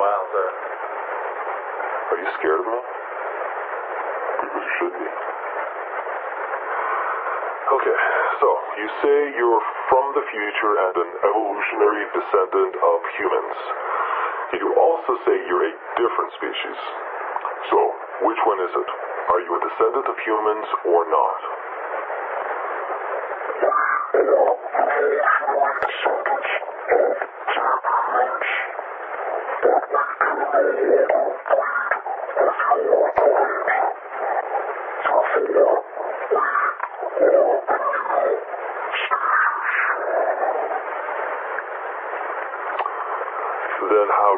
while, though. Are you scared of me? You should be. Okay, so you say you're from the future and an evolutionary descendant of humans. You also say you're a different species. So, which one is it? Are you a descendant of humans or not? Then how do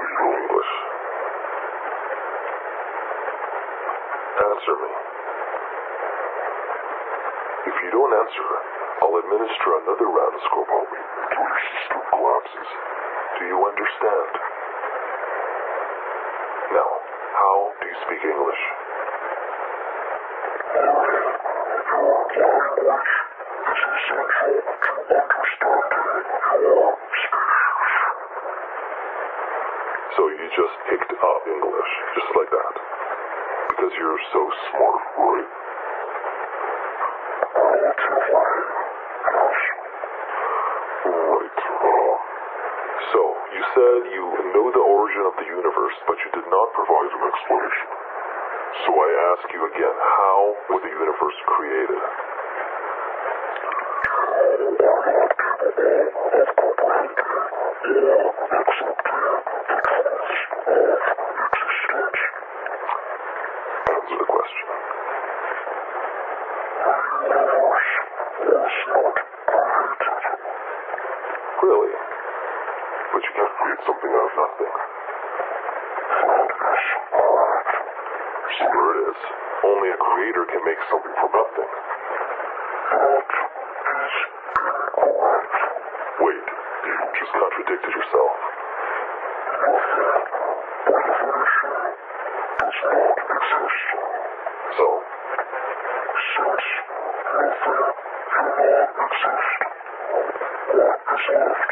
you know English? Answer me. If you don't answer, I'll administer another round of scopolamine until your system collapses. Do you understand? Now, how do you speak English? So you just picked up English, just like that. Because you're so smart, right? Right. Uh, so, you said you know the origin of the universe, but you did not provide an explanation. So I ask you again, how was the universe created? Answer the question. Really? But you can't create something out of nothing. Sure it is. Only a creator can make something from nothing. Wait, you just contradicted yourself. So? Wait, you said there's an origin to the universe. There it is. I caught you in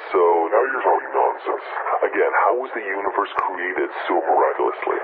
so now you're talking nonsense. Again, how was the universe created so miraculously?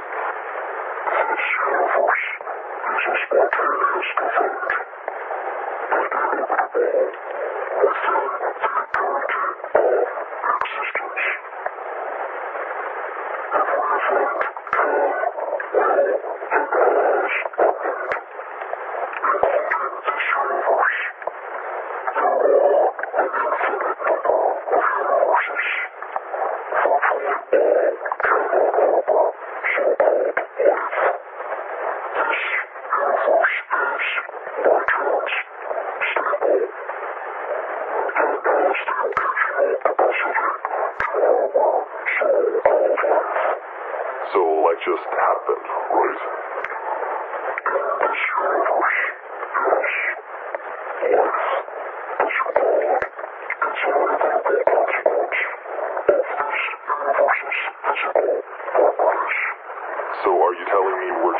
So, like, just happened, right? So, are you telling me we're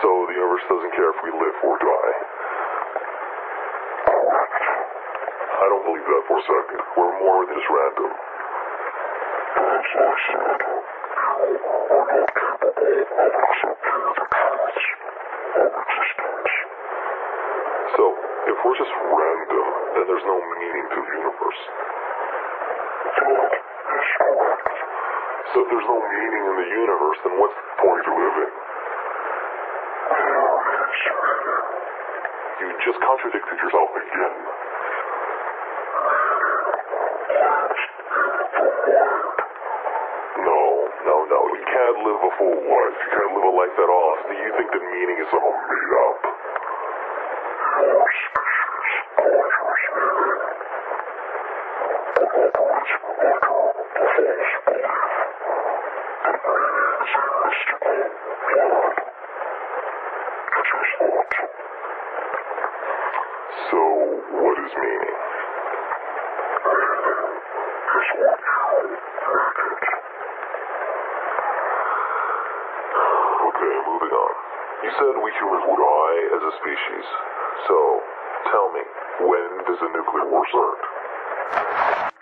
So the universe doesn't care if we live or die. I don't believe that for a second. We're more than just random. That's bullshit. You are not capable of accepting the truth of existence. So, if we're just random, then there's no meaning to the universe. That is correct. So if there's no meaning in the universe, then what's the point of it? Just contradicted yourself again. No, no, no. You can't live a full life. You can't live a life at all. So you think that meaning is somehow made up? So, what is meaning? Okay, moving on. You said we humans would die as a species. So, tell me, when does a nuclear war start?